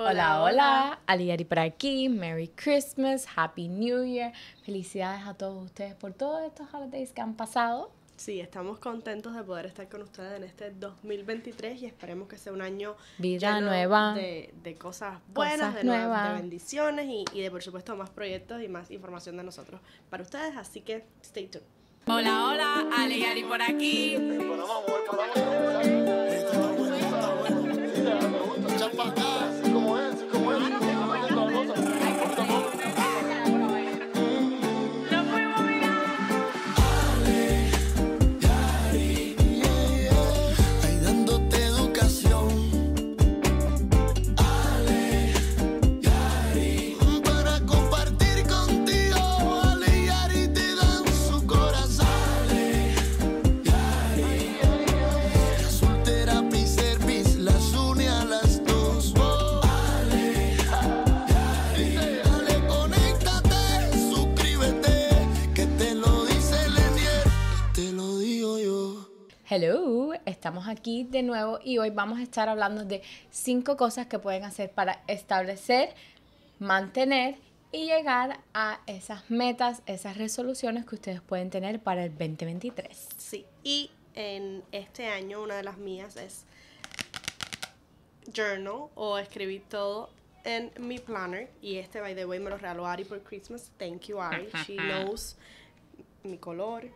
Hola, hola, Aliari por aquí, Merry Christmas, Happy New Year, felicidades a todos ustedes por todos estos holidays que han pasado. Sí, estamos contentos de poder estar con ustedes en este 2023 y esperemos que sea un año Vida lleno nueva. de, de cosas buenas, Cosas de, nuevas- nuevas. de bendiciones y, y de por supuesto más proyectos y más información de nosotros para ustedes, así que stay tuned. Hola, hola, Ari por aquí. Ay, Hello, estamos aquí de nuevo y hoy vamos a estar hablando de cinco cosas que pueden hacer para establecer, mantener y llegar a esas metas, esas resoluciones que ustedes pueden tener para el 2023. Sí, y en este año una de las mías es journal o escribir todo en mi planner y este by the way me lo regaló Ari por Christmas. Thank you Ari. She knows mi color,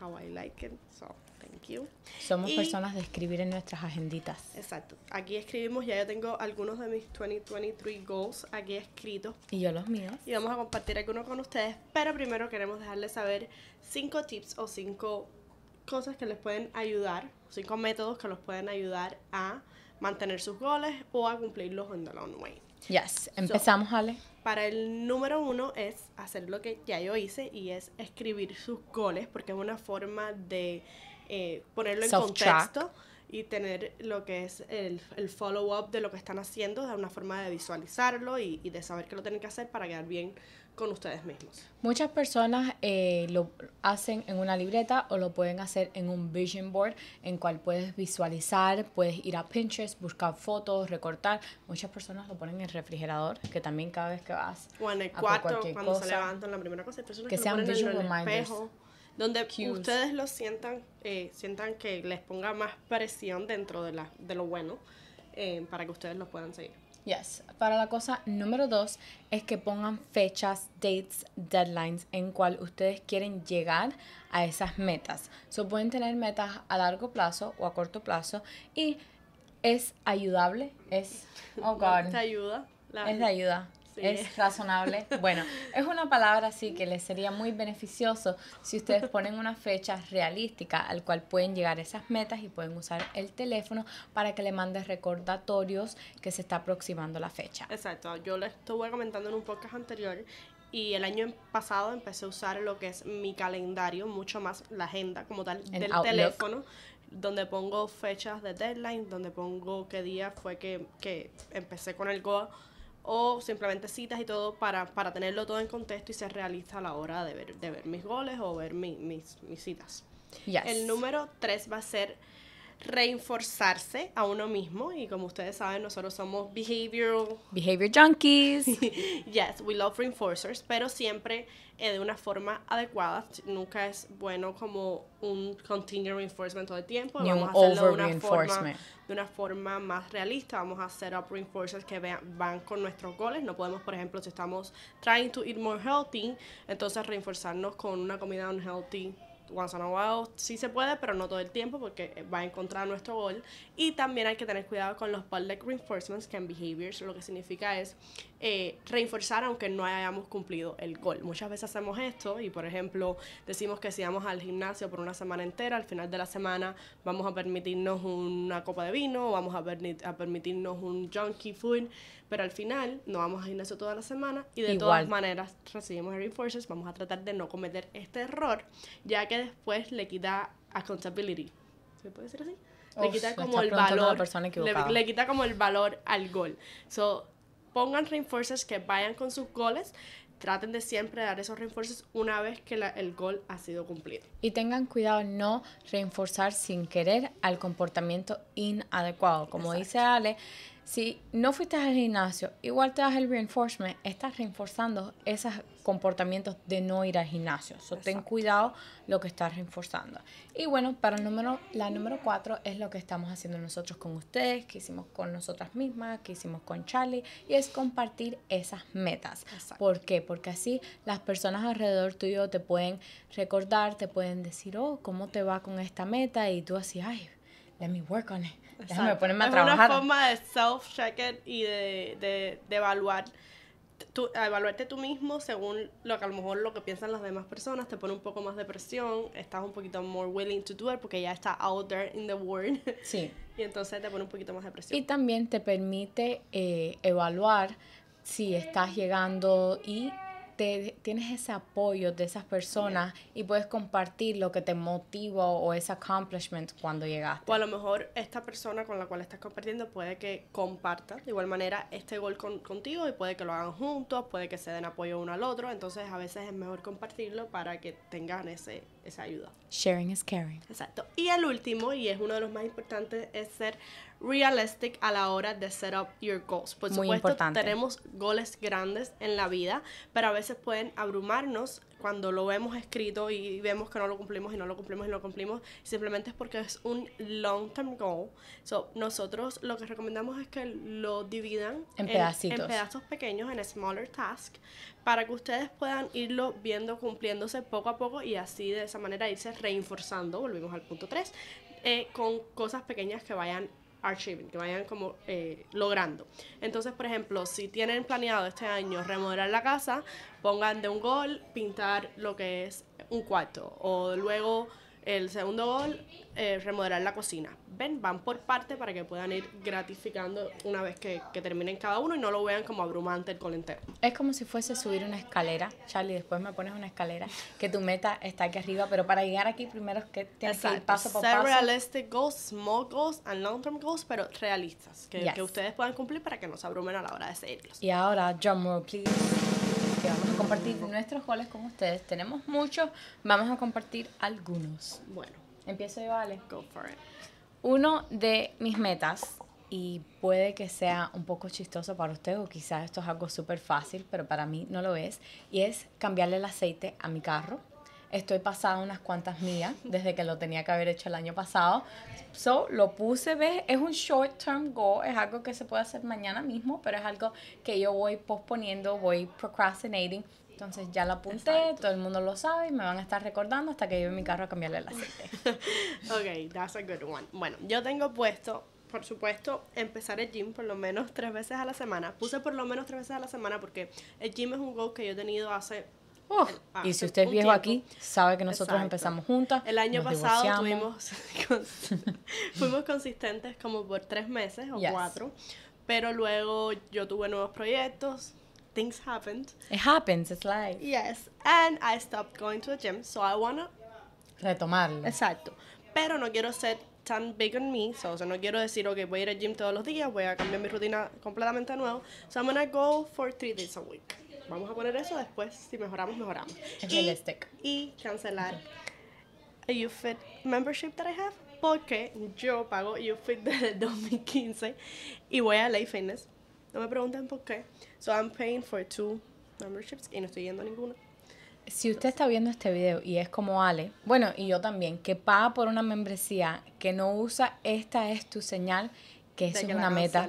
how I like it. So, thank you. Somos Y- personas de escribir en nuestras agenditas. Exacto. Aquí escribimos, ya yo tengo algunos de mis 2023 goals aquí escritos Y yo los míos. y vamos a compartir algunos con ustedes, pero primero queremos dejarles saber cinco tips o cinco cosas que les pueden ayudar, cinco métodos que los pueden ayudar a mantener sus goles o a cumplirlos en the long way. Yes, empezamos, Ale. Para el número uno es hacer lo que ya yo hice y es escribir sus goles porque es una forma de eh, ponerlo en contexto y tener lo que es el, el follow-up de lo que están haciendo, de una forma de visualizarlo y, y de saber que lo tienen que hacer para quedar bien con ustedes mismos. Muchas personas eh, lo hacen en una libreta o lo pueden hacer en un vision board en cual puedes visualizar, puedes ir a Pinterest, buscar fotos, recortar. Muchas personas lo ponen en el refrigerador, que también cada vez que vas O en el cuarto, cuando se cosa. levantan, la primera cosa, hay personas Que que, sean lo ponen en visual el reminders. espejo, donde Cues. ustedes lo sientan, eh, sientan que les ponga más presión dentro de, la, de lo bueno eh, para que ustedes lo puedan seguir. Yes. Para la cosa número dos es que pongan fechas, dates, deadlines en cual ustedes quieren llegar a esas metas. So pueden tener metas a largo plazo o a corto plazo y es ayudable, es oh god, Te ayuda. la- es de ayuda. Sí. Es razonable. Bueno, es una palabra así que les sería muy beneficioso si ustedes ponen una fecha realística al cual pueden llegar esas metas y pueden usar el teléfono para que le mande recordatorios que se está aproximando la fecha. Exacto, yo les estuve comentando en un podcast anterior y el año pasado empecé a usar lo que es mi calendario, mucho más la agenda como tal del Outlook. teléfono, donde pongo fechas de deadline, donde pongo qué día fue que, que empecé con el goal o simplemente citas y todo para, para tenerlo todo en contexto y ser realista a la hora de ver, de ver mis goles o ver mi- mis, mis citas. Yes. El número 3 va a ser reinforzarse a uno mismo y como ustedes saben nosotros somos behavioral Behavior junkies. yes, we love reinforcers, pero siempre eh, de una forma adecuada. Nunca es bueno como un continual reinforcement todo el tiempo. Ni un Vamos a hacerlo de una, forma, de una forma más realista. Vamos a hacer up reinforcers que vean- van con nuestros goles. No podemos, por ejemplo, si estamos trying to eat more healthy, entonces reinforzarnos con una comida unhealthy once in a sí se puede, pero no todo el tiempo porque va a encontrar nuestro gol. Y también hay que tener cuidado con los public reinforcements, que en behaviors lo que significa es eh, reinforzar aunque no hayamos cumplido el gol. Muchas veces hacemos esto y, por ejemplo, decimos que si vamos al gimnasio por una semana entera, al final de la semana vamos a permitirnos una copa de vino o vamos a permitirnos un junkie food, pero al final no vamos al gimnasio toda la semana y de Igual. todas maneras recibimos reinforcers, vamos a tratar de no cometer este error, ya que después le quita accountability. ¿Se puede decir así? Le Uf, quita como el valor. le, quita como el valor al gol. So, pongan reinforcers que vayan con sus goles. Traten de siempre dar esos reinforcers una vez que la- el gol ha sido cumplido. Y tengan cuidado no reinforzar sin querer al comportamiento inadecuado. Como dice Ale, Si no fuiste al gimnasio, igual te das el reinforcement, estás reforzando esos comportamientos de no ir al gimnasio. So, ten cuidado lo que estás reforzando. Y bueno, para el número, la número cuatro es lo que estamos haciendo nosotros con ustedes, que hicimos con nosotras mismas, que hicimos con Charlie, y es compartir esas metas. Exacto. ¿Por qué? Porque así las personas alrededor tuyo te pueden recordar, te pueden decir, oh, ¿cómo te va con esta meta? Y tú así, ay, let me work on it. Déjame ponerme a es trabajar. una forma de self-check y de, de, de evaluar tú, evaluarte tú mismo según lo que a lo mejor lo que piensan las demás personas, te pone un poco más de presión, estás un poquito more willing to do it porque ya está out there in the world Sí. y entonces te pone un poquito más de presión. Y también te permite eh, evaluar si estás llegando y te, tienes ese apoyo de esas personas y puedes compartir lo que te motiva o ese accomplishment cuando llegaste. O a lo mejor esta persona con la cual estás compartiendo puede que comparta de igual manera este gol con- contigo y puede que lo hagan juntos, puede que se den apoyo uno al otro, entonces a veces es mejor compartirlo para que tengan ese, esa ayuda. Sharing is caring. Exacto. Y el último, y es uno de los más importantes, es ser realistic a la hora de set up your goals. Por Muy supuesto, importante. tenemos goles grandes en la vida, pero a veces pueden abrumarnos cuando lo vemos escrito y vemos que no lo cumplimos y no lo cumplimos y no lo cumplimos. Simplemente es porque es un long term goal. So, nosotros lo que recomendamos es que lo dividan En pedacitos. en pedazos pequeños, en smaller tasks, para que ustedes puedan irlo viendo cumpliéndose poco a poco y así de esa manera irse reinforzando, volvimos al punto 3, con cosas pequeñas que vayan achieving, que vayan como eh, logrando. Entonces, por ejemplo, si tienen planeado este año remodelar la casa, pongan de un gol pintar lo que es un cuarto o luego el segundo gol eh, remodelar la cocina. Ven, van por parte para que puedan ir gratificando una vez que, que terminen cada uno y no lo vean como abrumante el gol entero. Es como si fuese subir una escalera, Charlie, después me pones una escalera, que tu meta está aquí arriba, pero para llegar aquí primero es que tienes que ir Exacto. paso por Set paso. realistic goals, small goals and long term goals, pero realistas, que, Yes. que ustedes puedan cumplir para que no se abrumen a la hora de seguirlos. Y ahora, drumroll, please. Que vamos a compartir nuestros goles con ustedes. Tenemos muchos, vamos a compartir algunos. Bueno, Empiezo yo, vale. go for it. Uno de mis metas, y puede que sea un poco chistoso para ustedes, o quizás esto es algo súper fácil, pero para mí no lo es, y es cambiarle el aceite a mi carro. Estoy pasada unas cuantas millas desde que lo tenía que haber hecho el año pasado. So, lo puse, ¿ves? Es un short term goal, es algo que se puede hacer mañana mismo, pero es algo que yo voy posponiendo, voy procrastinating. Entonces ya lo apunté, Exacto. todo el mundo lo sabe y me van a estar recordando hasta que lleve mi carro a cambiarle el aceite. Ok, that's a good one. Bueno, yo tengo puesto, por supuesto, empezar el gym por lo menos tres veces a la semana. Puse por lo menos tres veces a la semana porque el gym es un goal que yo he tenido hace... Ah, y si usted es viejo tiempo. aquí, sabe que nosotros Exacto. empezamos juntas. El año pasado tuvimos, fuimos consistentes como por tres meses o Yes. cuatro, pero luego yo tuve nuevos proyectos, things happened, It happens, it's life. yes, and I stopped going to the gym, so I wanna Retomarlo. Exacto. Pero no quiero ser tan big on me. So, o sea, no quiero decir, ok, voy a ir al gym todos los días, voy a cambiar mi rutina completamente de nuevo. So, I'm gonna go for three days a week. Vamos a poner eso después. Si mejoramos, mejoramos. Es Y, realistic. y cancelar a YouFit membership that I have. Porque yo pago YouFit desde el 2015 y voy a Lay Fitness. No me pregunten por qué. So, I'm paying for two memberships y no estoy yendo a ninguna. Si usted está viendo este video y es como Ale, bueno, y yo también, que paga por una membresía que no usa, esta es tu señal que es que una meta.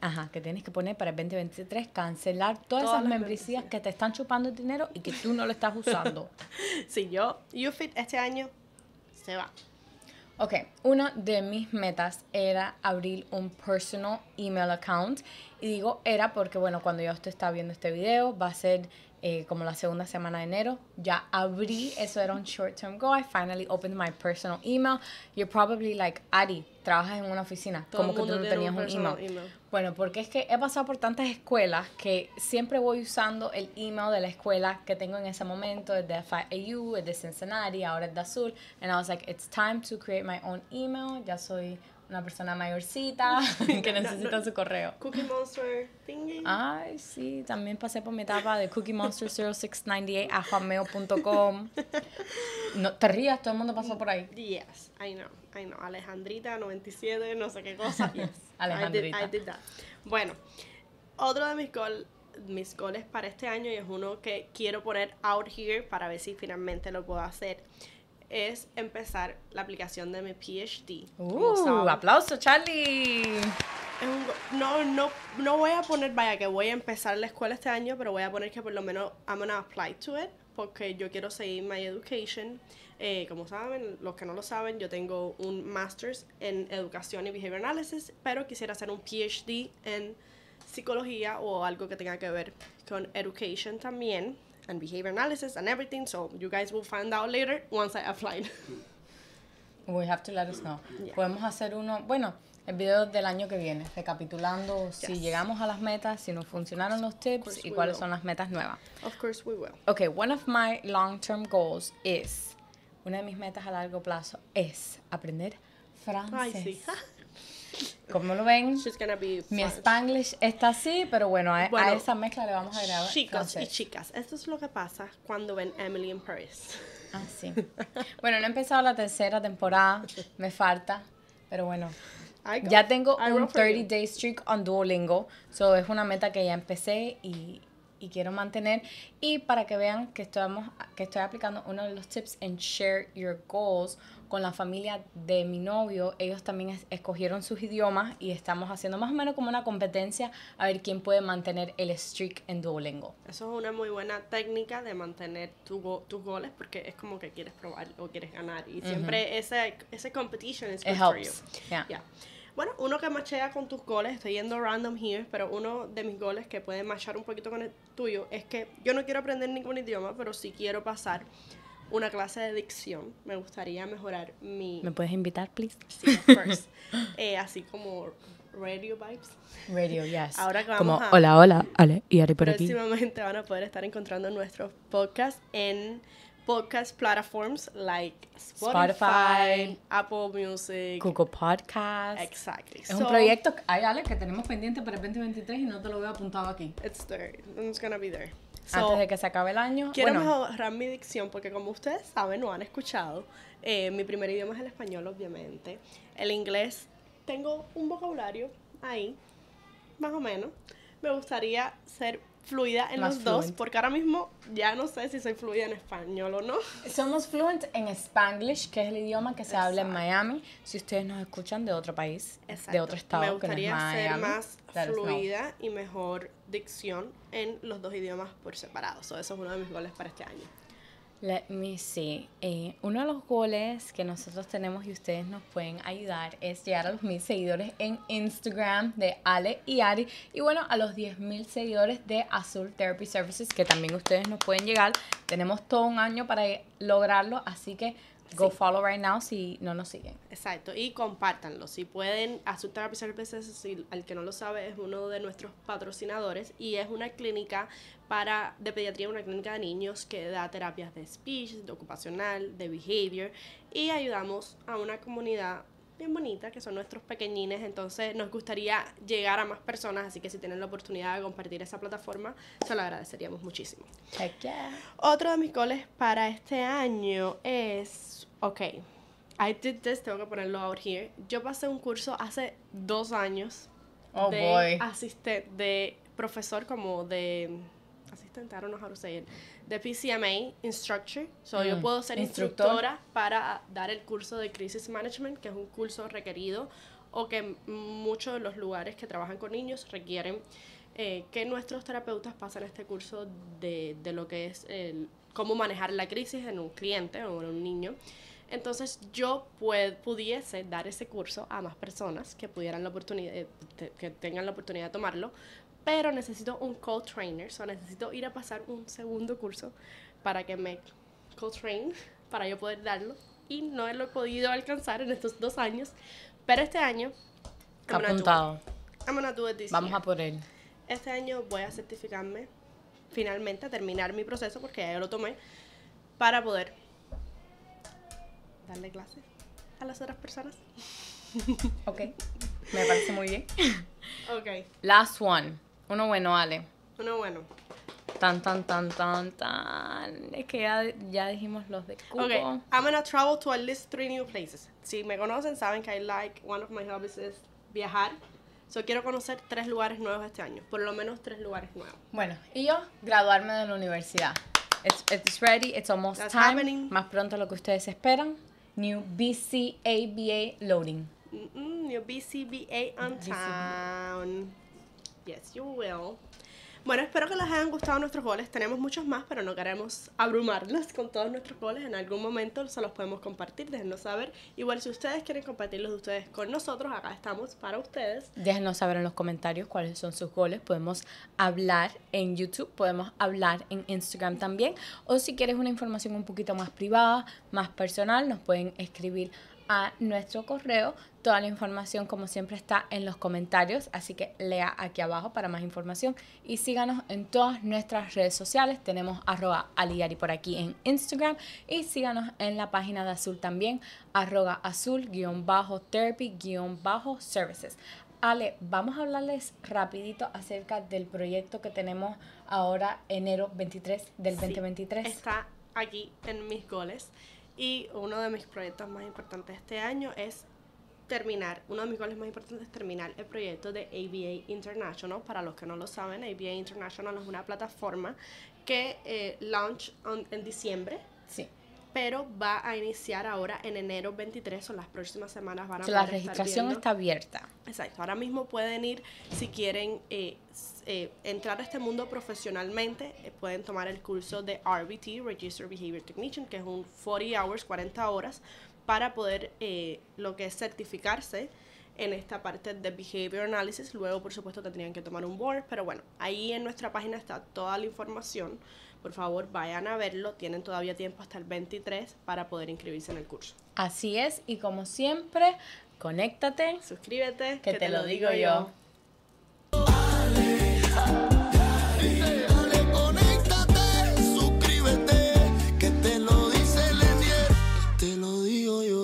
Ajá, que tienes que poner para el 2023, cancelar todas, Todas esas membresías que te están chupando el dinero y que tú no lo estás usando. Si yo, YouFit este año se va. Ok, una de mis metas era abrir un personal email account. Y digo era porque, bueno, cuando ya usted está viendo este video, va a ser eh, como la segunda semana de enero. Ya abrí, eso era un short term goal. I finally opened my personal email. You're probably like, Ari, trabajas en una oficina. Todo como que tú no tenías un email. email. Bueno, porque es que he pasado por tantas escuelas que siempre voy usando el email de la escuela que tengo en ese momento, el de FIU, el de Cincinnati, ahora el de Azul. And I was like, it's time to create my own email. Ya soy una persona mayorcita que No, necesita no. su correo. Cookie Monster thingy. Ay, sí, también pasé por mi etapa de Cookie Monster 0698 a hotmail.com. No, te rías, todo el mundo pasó por ahí. Yes, I know, I know. Alejandrita 97, no sé qué cosa. Yes. Alejandrita. I did, I did that. Bueno, otro de mis goals mis goles para este año y es uno que quiero poner out here para ver si finalmente lo puedo hacer es empezar la aplicación de mi PhD. Uh, aplauso, Charlie. no, no, no voy a poner, vaya, que voy a empezar la escuela este año, pero voy a poner que por lo menos I'm gonna apply to it, porque yo quiero seguir my education. Eh, como saben, los que no lo saben, yo tengo un master's en educación y behavior analysis, pero quisiera hacer un PhD en psicología o algo que tenga que ver con education también, and behavior analysis and everything. So you guys will find out later once I applied. We have to let us know. Yeah. Podemos hacer uno, bueno, el video del año que viene, recapitulando si llegamos a las metas, si nos funcionaron los tips y cuáles will. son las metas nuevas. of course we will. Okay, one of my long-term goals is, una de mis metas a largo plazo es aprender francés. Ay, sí. ¿Cómo lo ven? She's gonna be Mi. Spanglish está así, pero bueno, a, a Bueno, esa mezcla le vamos a agregar Chicos y francés. chicas, esto es lo que pasa cuando ven Emily in Paris. Ah, sí. Bueno, no he empezado la tercera temporada, me falta, pero bueno. Go- Ya tengo un roll for 30 you. day streak on Duolingo, so es una meta que ya empecé y, y quiero mantener. Y para que vean que, estamos, que estoy aplicando uno de los tips en Share Your Goals con la familia de mi novio, ellos también es- escogieron sus idiomas y estamos haciendo más o menos como una competencia a ver quién puede mantener el streak en Duolingo. Eso es una muy buena técnica de mantener tu tus goles porque es como que quieres probar o quieres ganar. Y siempre ese, ese competition is It good for you. helps. Yeah. Yeah. Bueno, uno que machea con tus goles, estoy yendo random here, pero uno de mis goles que puede machar un poquito con el tuyo es que yo no quiero aprender ningún idioma, pero sí quiero pasar una clase de dicción. Me gustaría mejorar mi... ¿Me puedes invitar, please? Sí, of course. Eh, así como radio vibes. Radio, yes. Ahora que Como, vamos a- hola, hola, Ale, y Ari por aquí. Próximamente van a poder estar encontrando nuestros podcasts en podcast platforms like Spotify, Spotify, Apple Music. Google Podcast. Exactly. Es un So, proyecto, que- ay, Ale, que tenemos pendiente para el 2023 y no te lo veo apuntado aquí. It's there. It's gonna be there. So, Antes de que se acabe el año. Quiero bueno, mejorar mi dicción porque como ustedes saben o han escuchado, eh, mi primer idioma es el español, obviamente. El inglés, tengo un vocabulario ahí, más o menos. Me gustaría ser fluida en Más los dos porque ahora mismo ya no sé si soy fluida en español o no. somos fluent en Spanglish, que es el idioma que se habla en. Miami. Si ustedes nos escuchan de otro país, de Exacto. otro estado, Me que no es gustaría ser Miami, más fluida y mejor dicción en los dos idiomas por separado. So, eso es uno de mis goles para este año. Let me see. Eh, uno de los goles que nosotros tenemos y ustedes nos pueden ayudar es llegar a los mil seguidores en Instagram de Ale y Ari. Y bueno, a los 10 mil seguidores de Azul Therapy Services, que también ustedes nos pueden llegar. Tenemos todo un año para lograrlo, así que go follow right now si no nos siguen. Exacto, y compártanlo. Si pueden, Azul Therapy Services, si al que no lo sabe, es uno de nuestros patrocinadores y es una clínica para de pediatría, una clínica de niños que da terapias de speech, de ocupacional, de behavior y ayudamos a una comunidad bien bonita que son nuestros pequeñines, entonces nos gustaría llegar a más personas, así que si tienen la oportunidad de compartir esa plataforma, se lo agradeceríamos muchísimo. Yeah. Otro de mis goles para este año es, ok, I did this, tengo que ponerlo out here. Yo pasé un curso hace dos años Oh, de boy. asistente, de profesor como de asistente, I don't know how to say it, de PCMA instructor. So yo Mm, puedo ser instructor. instructora para dar el curso de Crisis Management, que es un curso requerido o que muchos de los lugares que trabajan con niños requieren eh, que nuestros terapeutas pasen este curso de, de lo que es el, cómo manejar la crisis en un cliente o en un niño. Entonces yo pue- pudiese dar ese curso a más personas que pudieran la oportunidad, eh, que tengan la oportunidad de tomarlo, pero necesito un co-trainer, o necesito ir a pasar un segundo curso para que me co-train, para yo poder darlo, y no lo he podido alcanzar en estos dos años, pero este año... I'm. Apuntado. I'm gonna do it this Vamos year. a por él. Este año voy a certificarme, finalmente, a terminar mi proceso, porque ya yo lo tomé, para poder darle clases a las otras personas. Ok, me parece muy bien. Ok, Last one. Uno bueno, Ale. uno bueno. Tan, tan, tan, tan, tan. Es que ya, ya dijimos los de cupo. Ok, I'm gonna travel to at least three new places. Si me conocen, saben que I like, one of my hobbies is viajar. So quiero conocer tres lugares nuevos este año. Por lo menos tres lugares nuevos. Bueno, y yo, graduarme de la universidad. It's, it's ready, it's almost That's time. happening. Más pronto lo que ustedes esperan. New BCABA loading. Mm-mm, New BCBA on BCBA. town. Yes, you will. Bueno, espero que les hayan gustado nuestros goles. Tenemos muchos más, pero no queremos abrumarlos con todos nuestros goles. En algún momento se los podemos compartir, déjenos saber. Igual si ustedes quieren compartir los de ustedes con nosotros, acá estamos para ustedes. Déjenos saber en los comentarios cuáles son sus goles. Podemos hablar en YouTube, podemos hablar en Instagram también. O si quieres una información un poquito más privada, más personal, nos pueden escribir a nuestro correo. Toda la información, como siempre, está en los comentarios. Así que lea aquí abajo para más información. Y síganos en todas nuestras redes sociales. Tenemos arroba aliyari por aquí en Instagram. Y síganos en la página de Azul también, arroba azul guion bajo therapy guion bajo services. Ale, vamos a hablarles rapidito acerca del proyecto que tenemos ahora enero 23 del Sí, 2023. Está aquí en mis goles. Y uno de mis proyectos más importantes este año es terminar, uno de mis goles más importantes es terminar el proyecto de ABA International. Para los que no lo saben, ABA International es una plataforma que eh, launch en diciembre, Sí. Pero va a iniciar ahora en enero 23 o las próximas semanas van a la registración está abierta. Exacto, ahora mismo pueden ir si quieren eh, eh, entrar a este mundo profesionalmente, eh, pueden tomar el curso de RBT, Register Behavior Technician, que es un 40 hours, 40 horas, para poder eh, lo que es certificarse en esta parte de Behavior Analysis. Luego, por supuesto, tendrían que tomar un board, pero bueno, ahí en nuestra página está toda la información. Por favor, vayan a verlo. Tienen todavía tiempo hasta el 23 para poder inscribirse en el curso. Así es, y como siempre, conéctate, suscríbete, que, te, lo digo, yo.